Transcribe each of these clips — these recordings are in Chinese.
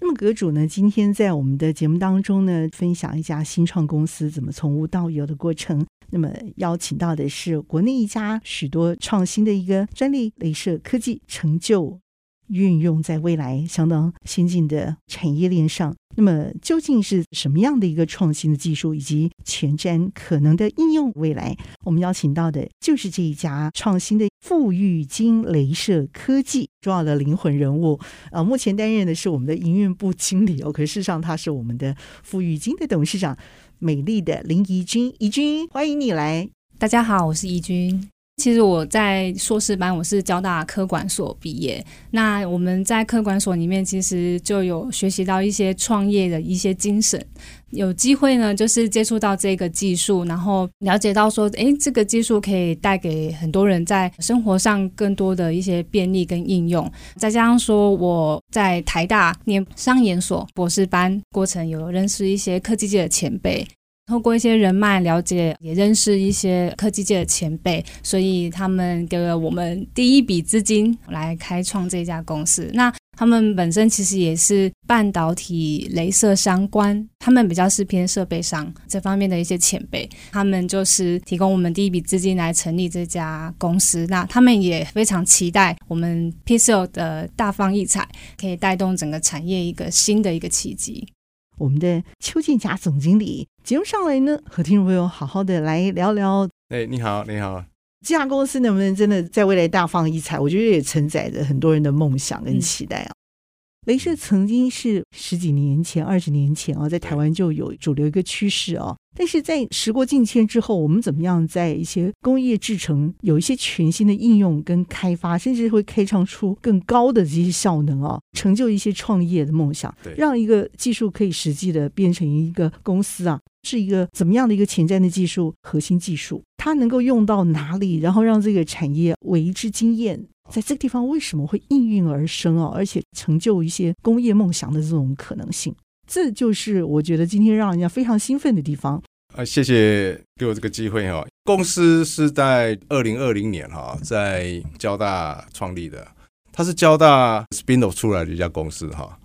那么阁主呢，今天在我们的节目当中呢，分享一家新创公司怎么从无到有的过程。那么邀请到的是国内一家许多创新的一个专利镭射科技成就。运用在未来相当先进的产业链上，那么究竟是什么样的一个创新的技术以及前瞻可能的应用？未来我们邀请到的就是这一家创新的富裕金镭射科技重要的灵魂人物，呃，目前担任的是我们的营运部经理哦，可事实上他是我们的富裕金的董事长，美丽的林怡君，怡君欢迎你来。大家好，我是怡君。其实我在硕士班，我是交大科管所毕业。那我们在科管所里面，其实就有学习到一些创业的一些精神。有机会呢，就是接触到这个技术，然后了解到说，哎，这个技术可以带给很多人在生活上更多的一些便利跟应用。再加上说我在台大念商研所博士班过程，有认识一些科技界的前辈。透过一些人脉了解，也认识一些科技界的前辈，所以他们给了我们第一笔资金来开创这家公司。那他们本身其实也是半导体雷射相关，他们比较是偏设备商这方面的一些前辈，他们就是提供我们第一笔资金来成立这家公司。那他们也非常期待我们 Pixel 的大放异彩，可以带动整个产业一个新的一个契机。我们的邱建霞总经理节目上来呢，和听众朋友好好的来聊聊。哎，你好，你好。这家公司能不能真的在未来大放异彩？我觉得也承载着很多人的梦想跟期待啊。嗯雷射曾经是十几年前、二十年前啊，在台湾就有主流一个趋势啊。但是在时过境迁之后，我们怎么样在一些工业制成有一些全新的应用跟开发，甚至会开创出更高的这些效能啊，成就一些创业的梦想，让一个技术可以实际的变成一个公司啊，是一个怎么样的一个前瞻的技术核心技术，它能够用到哪里，然后让这个产业为之惊艳。在这个地方为什么会应运而生哦？而且成就一些工业梦想的这种可能性，这就是我觉得今天让人家非常兴奋的地方。啊，谢谢给我这个机会哈。公司是在二零二零年哈，在交大创立的，它是交大 spin-off 出来的一家公司哈。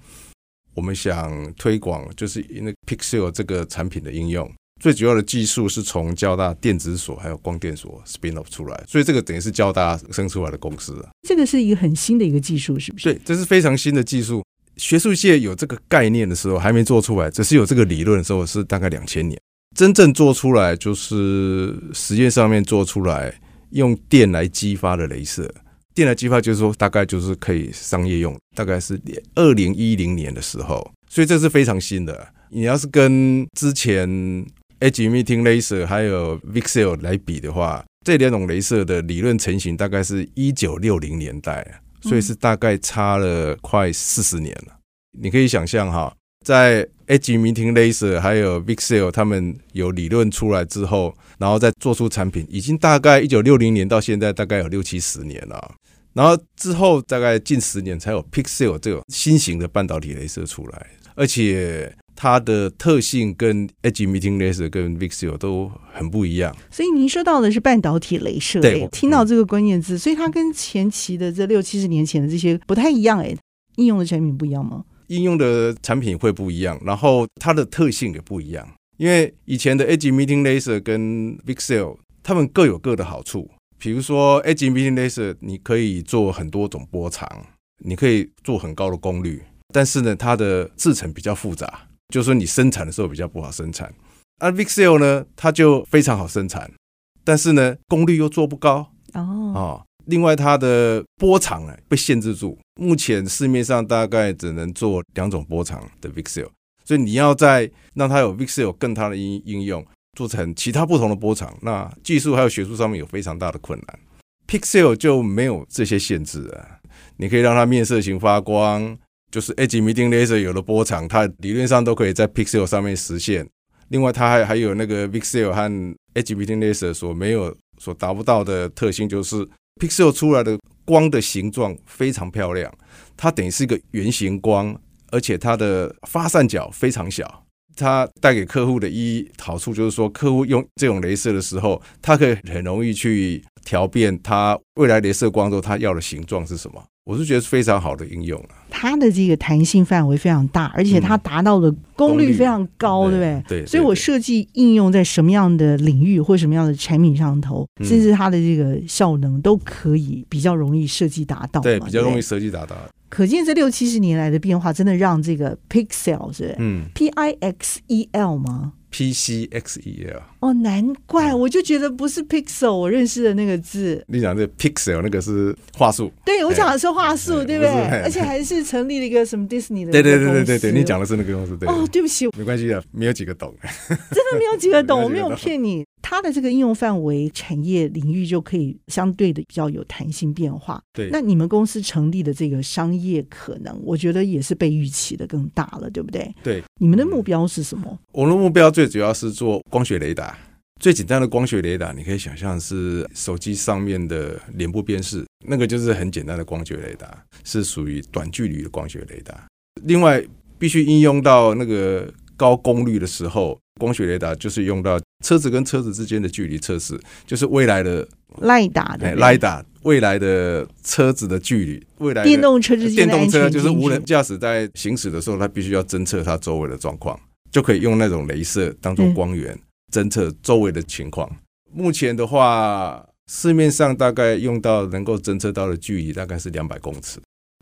我们想推广就是那 Pixel 这个产品的应用。最主要的技术是从交大电子所还有光电所 spin off 出来，所以这个等于是交大生出来的公司啊。这个是一个很新的一个技术，是不是？对，这是非常新的技术。学术界有这个概念的时候还没做出来，只是有这个理论的时候是大概两千年，真正做出来就是实验上面做出来用电来激发的镭射，电来激发就是说大概就是可以商业用，大概是二零一零年的时候，所以这是非常新的。你要是跟之前 Edge Emitting Laser 还有 Vixel 来比的话，这两种雷射的理论成型大概是一九六零年代，所以是大概差了快四十年了。你可以想象哈，在 Edge Emitting Laser 还有 Vixel 他们有理论出来之后，然后再做出产品，已经大概一九六零年到现在大概有六七十年了。然后之后大概近十年才有 Pixel 这种新型的半导体雷射出来，而且。它的特性跟 Edge Emitting Laser 跟 VCSEL 都很不一样，所以您说到的是半导体镭射，对，听到这个关键字，所以它跟前期的这六七十年前的这些不太一样，哎，应用的产品不一样吗？应用的产品会不一样，然后它的特性也不一样，因为以前的 Edge Emitting Laser 跟 VCSEL 它们各有各的好处，比如说 Edge Emitting Laser 你可以做很多种波长，你可以做很高的功率，但是呢，它的制成比较复杂。就是说你生产的时候比较不好生产，而 Vixel 呢，它就非常好生产，但是呢，功率又做不高哦。哦，另外它的波长呢被限制住，目前市面上大概只能做两种波长的 Vixel，所以你要再让它有 Vixel 更大的应应用，做成其他不同的波长，那技术还有学术上面有非常大的困难。Pixel 就没有这些限制啊，你可以让它面色型发光。就是 Edge Emitting Laser 有了波长，它理论上都可以在 Pixel 上面实现。另外，它还还有那个 Vixel 和 Hg-Meeting Laser 所没有、所达不到的特性，就是 Pixel 出来的光的形状非常漂亮，它等于是一个圆形光，而且它的发散角非常小。它带给客户的一好处就是说，客户用这种镭射的时候，它可以很容易去调变它未来镭射光之后它要的形状是什么。我是觉得是非常好的应用啊，它的这个弹性范围非常大，而且它达到的功率非常高，嗯、对不对？对，所以我设计应用在什么样的领域或什么样的产品上头，嗯、甚至它的这个效能都可以比较容易设计达到。对，比较容易设计达到。可见这六七十年来的变化，真的让这个 Pixel 是嗯，P I X E L 吗？P C X E L 哦，难怪我就觉得不是 Pixel，我认识的那个字。你讲这 Pixel 那个是话术，对我讲的是话术，对不对？而且还是成立了一个什么 Disney 的。对对对对对对，你讲的是那个公司。对哦，对不起，没关系的，没有几个懂，真的没有几个懂，我没有骗你。它的这个应用范围、产业领域就可以相对的比较有弹性变化。对，那你们公司成立的这个商业可能，我觉得也是被预期的更大了，对不对？对，你们的目标是什么？嗯，我们的目标最主要是做光学雷达。最简单的光学雷达，你可以想象是手机上面的脸部辨识，那个就是很简单的光学雷达，是属于短距离的光学雷达。另外，必须应用到那个高功率的时候。光学雷达就是用到车子跟车子之间的距离测试，就是未来的雷达的雷达，未来的车子的距离，未来电动车之间电动车就是无人驾驶在行驶的时候，它必须要侦测它周围的状况，就可以用那种镭射当做光源侦测周围的情况。目前的话，市面上大概用到能够侦测到的距离大概是两百公尺。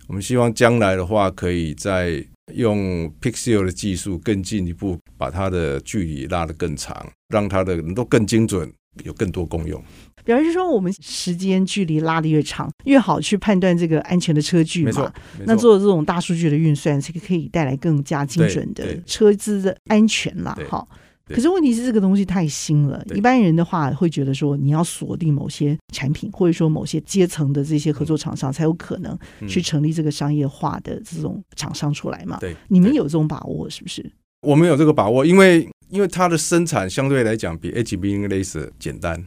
我们希望将来的话，可以在用 Pixel 的技术更进一步，把它的距离拉得更长，让它的能够更精准，有更多功用。表示说，我们时间距离拉得越长，越好去判断这个安全的车距嘛。那做这种大数据的运算，这个可以带来更加精准的车资的安全啦。好。可是问题是，这个东西太新了。一般人的话会觉得说，你要锁定某些产品，或者说某些阶层的这些合作厂商，才有可能去成立这个商业化的这种厂商出来嘛？对，你们有这种把握是不是？我们有这个把握，因为因为它的生产相对来讲比 HBT Laser 简单，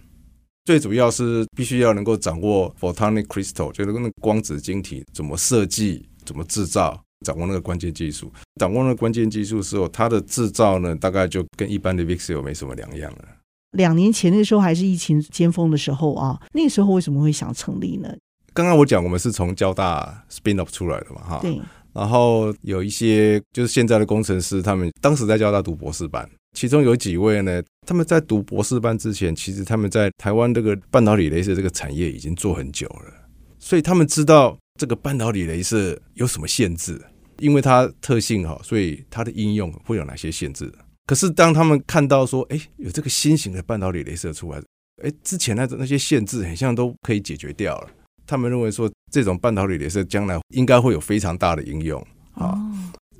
最主要是必须要能够掌握 Photonic Crystal，就是那个光子晶体怎么设计、怎么制造。掌握那个关键技术，掌握那个关键技术之后，它的制造呢，大概就跟一般的 VCSEL 没什么两样了。两年前那个时候还是疫情尖峰的时候啊，那个时候为什么会想成立呢？刚刚我讲我们是从交大 spin off 出来的嘛，哈。对。然后有一些就是现在的工程师，他们当时在交大读博士班，其中有几位呢，他们在读博士班之前，其实他们在台湾这个半导体镭射这个产业已经做很久了，所以他们知道。这个半导体镭射有什么限制？因为它特性好，所以它的应用会有哪些限制？可是当他们看到说，哎，有这个新型的半导体镭射出来，哎，之前那那些限制很像都可以解决掉了。他们认为说，这种半导体镭射将来应该会有非常大的应用啊。哦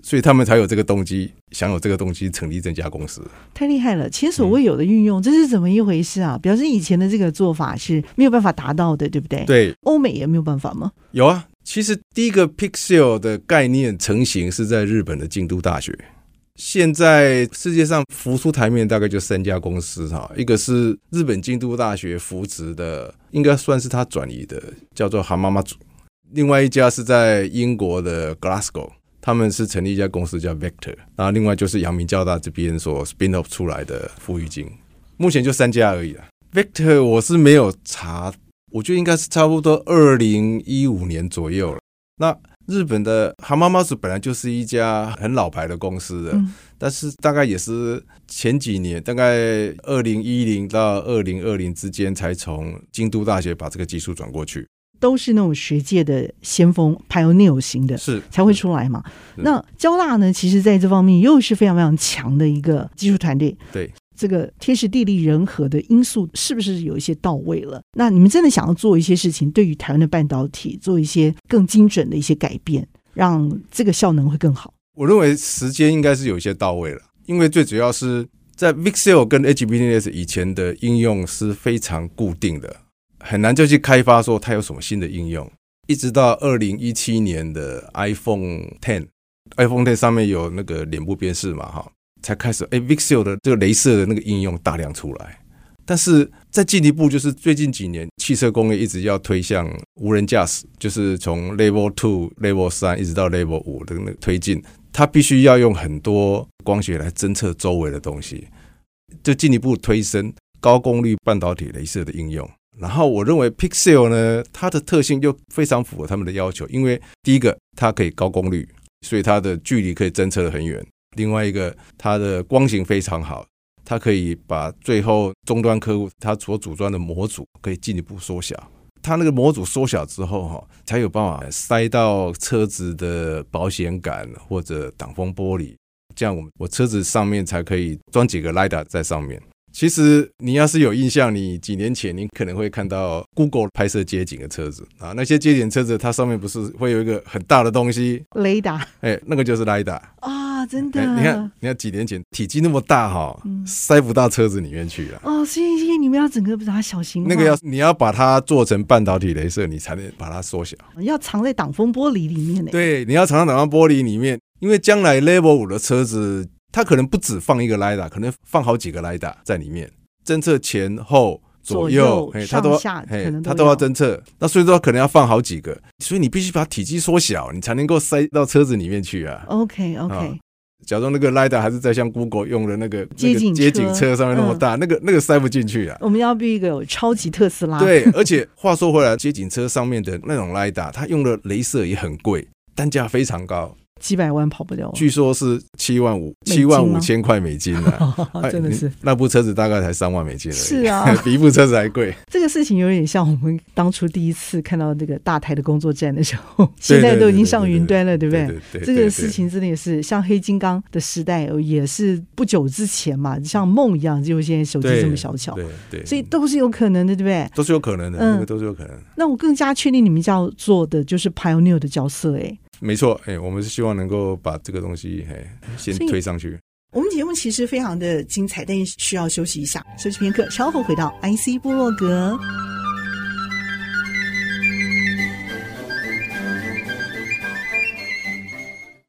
所以他们才有这个动机，想有这个动机成立这家公司，太厉害了，前所未有的运用，嗯、这是怎么一回事啊？表示以前的这个做法是没有办法达到的，对不对？对，欧美也没有办法吗？有啊，其实第一个 Pixel 的概念成型是在日本的京都大学。现在世界上浮出台面大概就三家公司哈，一个是日本京都大学扶植的，应该算是他转移的，叫做 Hamamatsu；另外一家是在英国的 Glasgow。他们是成立一家公司叫 Vector，然后另外就是阳明交大这边所 spin off 出来的富裕金，目前就三家而已了。Vector 我是没有查，我觉得应该是差不多二零一五年左右了。那日本的 Hamamatsu 本来就是一家很老牌的公司的，嗯、但是大概也是前几年，大概二零一零到二零二零之间，才从京都大学把这个技术转过去。都是那种学界的先锋，pioneer 型的，是才会出来嘛。那交大呢，其实在这方面又是非常非常强的一个技术团队。对，这个天时地利人和的因素是不是有一些到位了？那你们真的想要做一些事情，对于台湾的半导体做一些更精准的一些改变，让这个效能会更好？我认为时间应该是有一些到位了，因为最主要是在 VCSEL 跟 HBT 以前的应用是非常固定的。很难就去开发说它有什么新的应用，一直到二零一七年的 iPhone Ten，iPhone Ten 上面有那个脸部辨识嘛，哈，才开始哎 Vixel 的这个镭射的那个应用大量出来。但是再进一步，就是最近几年汽车工业一直要推向无人驾驶，就是从 Level Two、Level 三一直到 Level 五的那个推进，它必须要用很多光学来侦测周围的东西，就进一步推升高功率半导体镭射的应用。然后我认为 Pixel 呢，它的特性又非常符合他们的要求，因为第一个它可以高功率，所以它的距离可以侦测的很远；另外一个它的光型非常好。它可以把最后终端客户他所组装的模组可以进一步缩小，它那个模组缩小之后哈，才有办法塞到车子的保险杆或者挡风玻璃，这样我我车子上面才可以装几个 LiDAR 在上面。其实你要是有印象，你几年前你可能会看到 Google 拍摄街景的车子啊，那些街景车子它上面不是会有一个很大的东西，雷达，哎，那个就是 LiDAR 啊，真的。你看，你看几年前体积那么大哈，塞不到车子里面去了。哦，所以所以你们要整个把它小型化，那个要你要把它做成半导体镭射，你才能把它缩小。要藏在挡风玻璃里面呢。对，你要藏在挡风玻璃里面，因为将来 Level 五的车子。它可能不止放一个 LiDAR，可能放好几个 LiDAR 在里面，侦测前后左右，它都它都要侦测。那所以说可能要放好几个，所以你必须把体积缩小，你才能够塞到车子里面去啊。OK OK，哦，假装那个 LiDAR 还是在像 Google 用的那个街景街景车上面那么大，嗯、那个那个塞不进去啊。我们要必须一个有超级特斯拉。对，而且话说回来，街景车上面的那种 LiDAR，它用的镭射也很贵，单价非常高。几百万跑不掉，据说是七万五，七万五千块美金呢，真的是那部车子大概才三万美金而已，是啊，比一部车子还贵。这个事情有点像我们当初第一次看到这个大台的工作站的时候，现在都已经上云端了，对不对？这个事情真的也是像黑金刚的时代，也是不久之前嘛，像梦一样，就现在手机这么小巧，对对，所以都是有可能的，对不对？都是有可能的，那个都是有可能。那我更加确定你们要做的就是 Pioneer 的角色，哎。没错，哎，我们是希望能够把这个东西，哎，先推上去。我们节目其实非常的精彩，但是需要休息一下，休息片刻，稍后回到 IC 部落格。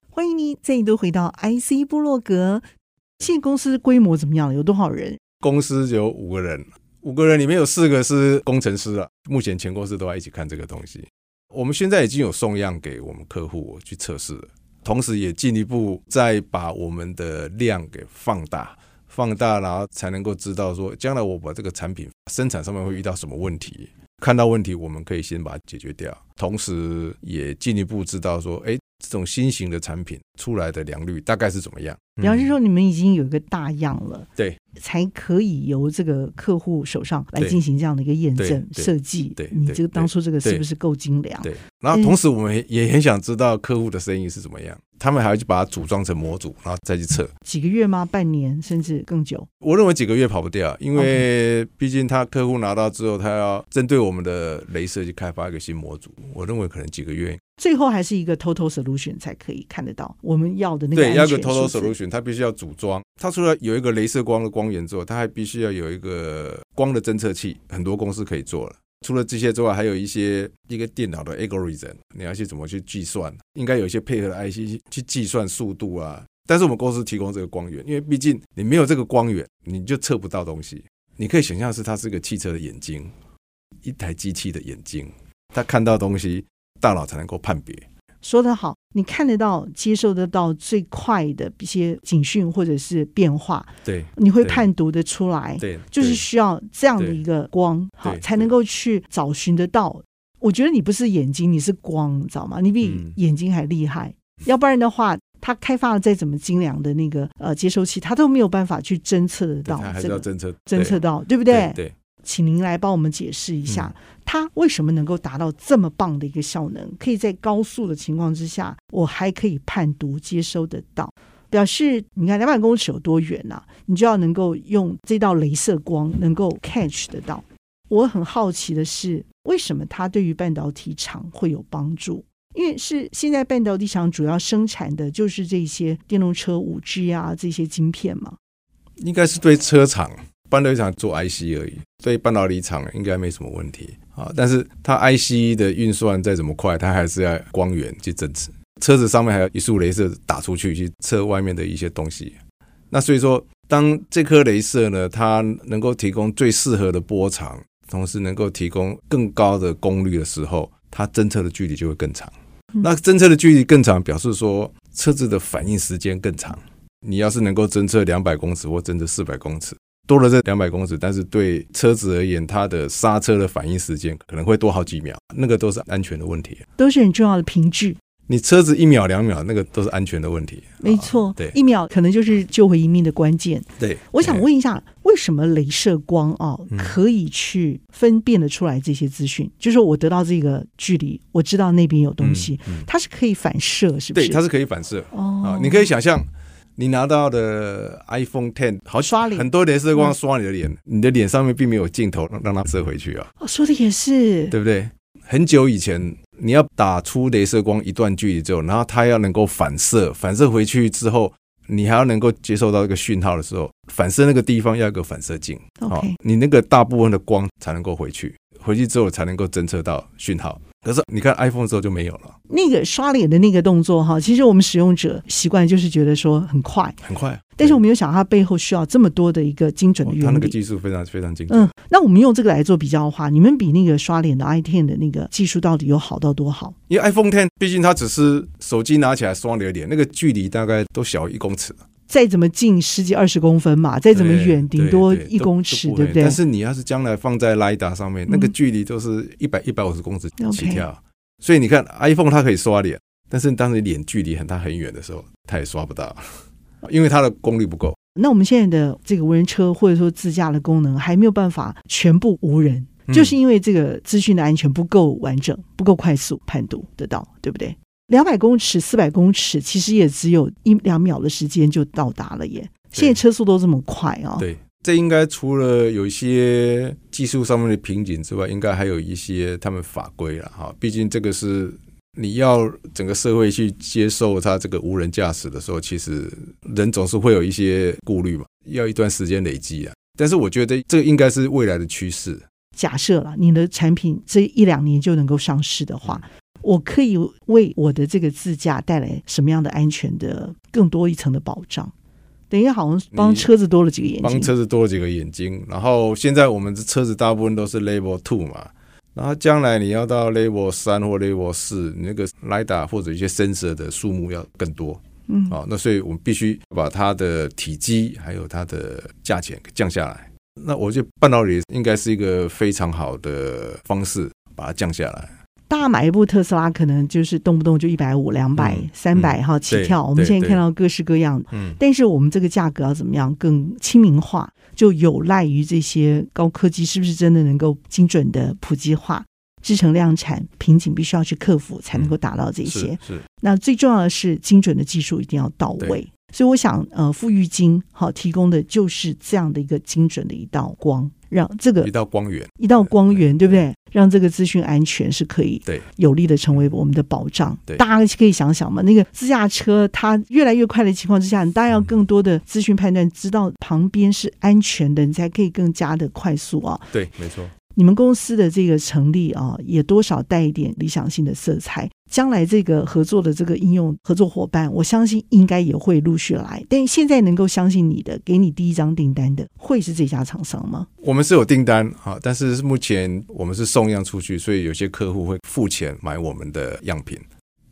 欢迎你再度回到 IC 部落格。现在公司规模怎么样？有多少人？公司有五个人，五个人里面有四个是工程师了。目前全公司都在一起看这个东西。我们现在已经有送样给我们客户去测试了，同时也进一步再把我们的量给放大，放大，然后才能够知道说，将来我把这个产品生产上面会遇到什么问题，看到问题我们可以先把它解决掉，同时也进一步知道说，哎，这种新型的产品出来的良率大概是怎么样。比方说，你们已经有一个大样了，对，才可以由这个客户手上来进行这样的一个验证设计。对，你这个当初这个是不是够精良？对，然后同时我们也很想知道客户的生意是怎么样，他们还要去把它组装成模组，然后再去测。几个月吗？半年，甚至更久？我认为几个月跑不掉，因为毕竟他客户拿到之后，他要针对我们的镭射去开发一个新模组。我认为可能几个月。最后还是一个 total solution 才可以看得到我们要的那个。对，要个 total solution，它必须要组装。它除了有一个镭射光的光源之后，它还必须要有一个光的侦测器。很多公司可以做了。除了这些之外，还有一些一个电脑的 algorithm，你要去怎么去计算？应该有一些配合的 IC 去计算速度啊。但是我们公司提供这个光源，因为毕竟你没有这个光源，你就测不到东西。你可以想象是它是个汽车的眼睛，一台机器的眼睛，它看到东西。大脑才能够判别。说得好，你看得到、接受得到最快的一些警讯或者是变化，对，你会判读得出来，对，就是需要这样的一个光，好，才能够去找寻得到。我觉得你不是眼睛，你是光，你知道吗？你比眼睛还厉害。嗯、要不然的话，它开发了再怎么精良的那个呃接收器，它都没有办法去侦测得到，还是要侦测，侦测到，对不对？对。对请您来帮我们解释一下，它为什么能够达到这么棒的一个效能？可以在高速的情况之下，我还可以判读接收得到，表示你看两百公尺有多远呐？你就要能够用这道镭射光能够 catch 得到。我很好奇的是，为什么它对于半导体厂会有帮助？因为是现在半导体厂主要生产的就是这些电动车五 G 啊这些晶片嘛？应该是对车厂。半导体厂做 IC 而已，所以半导体厂应该没什么问题啊。但是它 IC 的运算再怎么快，它还是要光源去侦测。车子上面还有一束镭射打出去，去测外面的一些东西。那所以说，当这颗镭射呢，它能够提供最适合的波长，同时能够提供更高的功率的时候，它侦测的距离就会更长。那侦测的距离更长，表示说车子的反应时间更长。你要是能够侦测两百公尺或侦测四百公尺，多了这两百公尺，但是对车子而言，它的刹车的反应时间可能会多好几秒，那个都是安全的问题，都是很重要的凭据。你车子一秒两秒，那个都是安全的问题。没错，对，一秒可能就是救回一命的关键。对，我想问一下，为什么镭射光啊可以去分辨得出来这些资讯？嗯、就是我得到这个距离，我知道那边有东西，嗯嗯、它是可以反射，是不是？对，它是可以反射。哦，啊，你可以想象，你拿到的 iPhone Ten，好刷脸，很多镭射光刷你的脸，嗯、你的脸上面并没有镜头让让它射回去啊。哦，说的也是，对不对？很久以前，你要打出镭射光一段距离之后，然后它要能够反射，反射回去之后，你还要能够接受到这个讯号的时候，反射那个地方要有个反射镜，好 Okay.、哦，你那个大部分的光才能够回去，回去之后才能够侦测到讯号。可是你看 iPhone 之后就没有了。那个刷脸的那个动作哈，其实我们使用者习惯就是觉得说很快，很快。但是我没有想到它背后需要这么多的一个精准的原理。它那个技术非常非常精准。嗯，那我们用这个来做比较的话，你们比那个刷脸的 iTen 的那个技术到底有好到多好？因为 iPhone Ten 毕竟它只是手机拿起来刷你的脸，那个距离大概都小一公尺。再怎么近十几二十公分嘛，再怎么远顶多一公尺，对不对？但是你要是将来放在 LiDAR 上面，那个距离都是一百一百五十公尺起跳。所以你看，iPhone 它可以刷脸，但是当你脸距离很大很远的时候，它也刷不到，因为它的功率不够。那我们现在的这个无人车或者说自驾的功能还没有办法全部无人，嗯、就是因为这个资讯的安全不够完整，不够快速判读得到，对不对？两百公尺、四百公尺，其实也只有一两秒的时间就到达了耶。现在车速都这么快啊、哦！对。这应该除了有一些技术上面的瓶颈之外，应该还有一些他们法规了哈。毕竟这个是你要整个社会去接受它这个无人驾驶的时候，其实人总是会有一些顾虑嘛，要一段时间累积啊。但是我觉得这个应该是未来的趋势。假设了你的产品这一两年就能够上市的话，我可以为我的这个自驾带来什么样的安全的更多一层的保障？等于好像帮车子多了几个眼睛，帮车子多了几个眼睛。然后现在我们的车子大部分都是 Level Two 嘛，然后将来你要到 Level 三或 Level 四，那个 LiDAR 或者一些 sensor 的数目要更多。嗯，好，那所以我们必须把它的体积还有它的价钱降下来。那我觉得半导体应该是一个非常好的方式，把它降下来。大家买一部特斯拉，可能就是动不动就一百五、两百、三百哈起跳。我们现在看到各式各样，嗯，但是我们这个价格要怎么样更亲民化，就有赖于这些高科技是不是真的能够精准的普及化、制成量产瓶颈必须要去克服，才能够达到这些。是，那最重要的是精准的技术一定要到位。所以我想，呃，富裕金好提供的就是这样的一个精准的一道光。让这个一道光源，一道光源，对不对？让这个资讯安全是可以对有力的成为我们的保障。对，大家可以想想嘛，那个自驾车它越来越快的情况之下，你当然要更多的资讯判断，知道旁边是安全的，你才可以更加的快速啊。对，没错。你们公司的这个成立啊，也多少带一点理想性的色彩。将来这个合作的这个应用合作伙伴，我相信应该也会陆续来。但现在能够相信你的，给你第一张订单的，会是这家厂商吗？我们是有订单啊，但是目前我们是送样出去，所以有些客户会付钱买我们的样品。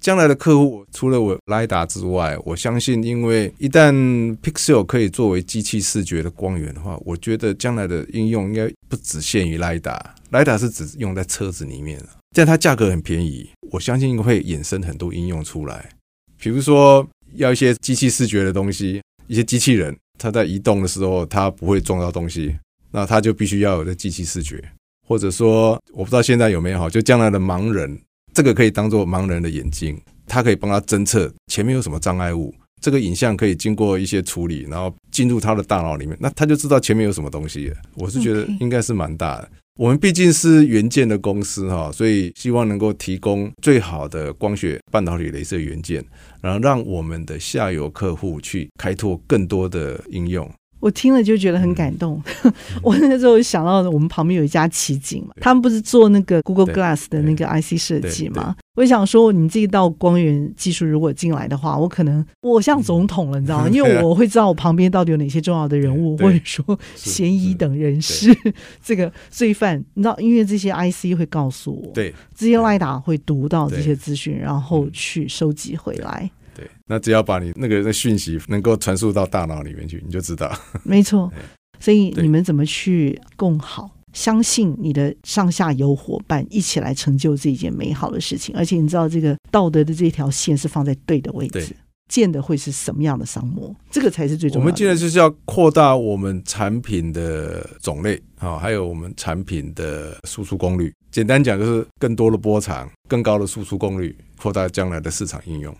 将来的客户除了我 lida 之外，我相信，因为一旦 Pixel 可以作为机器视觉的光源的话，我觉得将来的应用应该不只限于 lida。lida 是只用在车子里面，但它价格很便宜，我相信会衍生很多应用出来。比如说，要一些机器视觉的东西，一些机器人，它在移动的时候，它不会撞到东西，那它就必须要有的机器视觉。或者说，我不知道现在有没有哈，就将来的盲人。这个可以当做盲人的眼睛，它可以帮他侦测前面有什么障碍物。这个影像可以经过一些处理，然后进入他的大脑里面，那他就知道前面有什么东西。我是觉得应该是蛮大的。我们毕竟是元件的公司哈，所以希望能够提供最好的光学半导体镭射元件，然后让我们的下游客户去开拓更多的应用。我听了就觉得很感动。嗯、我那时候想到我们旁边有一家奇景嘛，他们不是做那个 Google Glass 的那个 IC 设计嘛？我想说，你这一道光源技术如果进来的话，我可能我像总统了，你知道吗？因为我会知道我旁边到底有哪些重要的人物，或者说嫌疑等人士，这个罪犯，你知道，因为这些 IC 会告诉我，对，这些赖打会读到这些资讯，然后去收集回来。对，那只要把你那个那讯息能够传输到大脑里面去，你就知道。没错，所以你们怎么去共好？相信你的上下游伙伴一起来成就这一件美好的事情，而且你知道这个道德的这条线是放在对的位置，建的会是什么样的商模，这个才是最重要的。我们现在就是要扩大我们产品的种类啊，还有我们产品的输出功率。简单讲就是更多的波长，更高的输出功率，扩大将来的市场应用。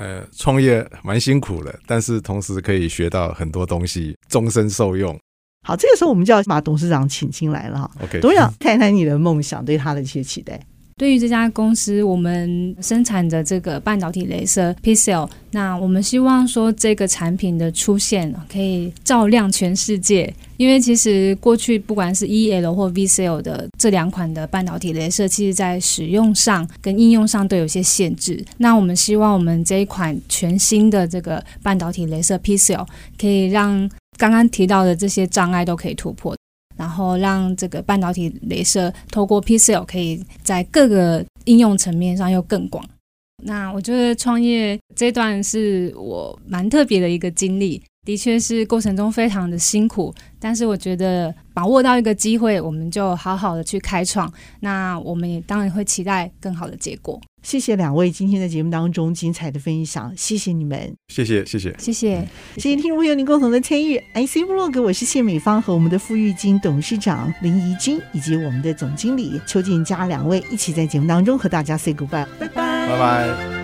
呃，创业蛮辛苦的，但是同时可以学到很多东西，终身受用。好，这个时候我们就要把董事长请进来了哈。OK，董事长谈谈你的梦想，对他的一些期待。对于这家公司，我们生产的这个半导体镭射 PCL，那我们希望说这个产品的出现可以照亮全世界。因为其实过去不管是 EL 或 VCL 的这两款的半导体镭射，其实在使用上跟应用上都有些限制。那我们希望我们这一款全新的这个半导体镭射 PCL 可以让刚刚提到的这些障碍都可以突破，然后让这个半导体镭射透过 PCL 可以在各个应用层面上又更广。那我觉得创业这段是我蛮特别的一个经历，的确是过程中非常的辛苦，但是我觉得把握到一个机会，我们就好好的去开创。那我们也当然会期待更好的结果。谢谢两位今天在节目当中精彩的分享，谢谢你们，谢谢谢谢。谢谢。谢谢听众朋友您共同的参与。IC 部落格，我是谢美芳和我们的付玉金董事长林怡君以及我们的总经理邱建佳两位一起在节目当中和大家 say goodbye，拜拜。拜拜。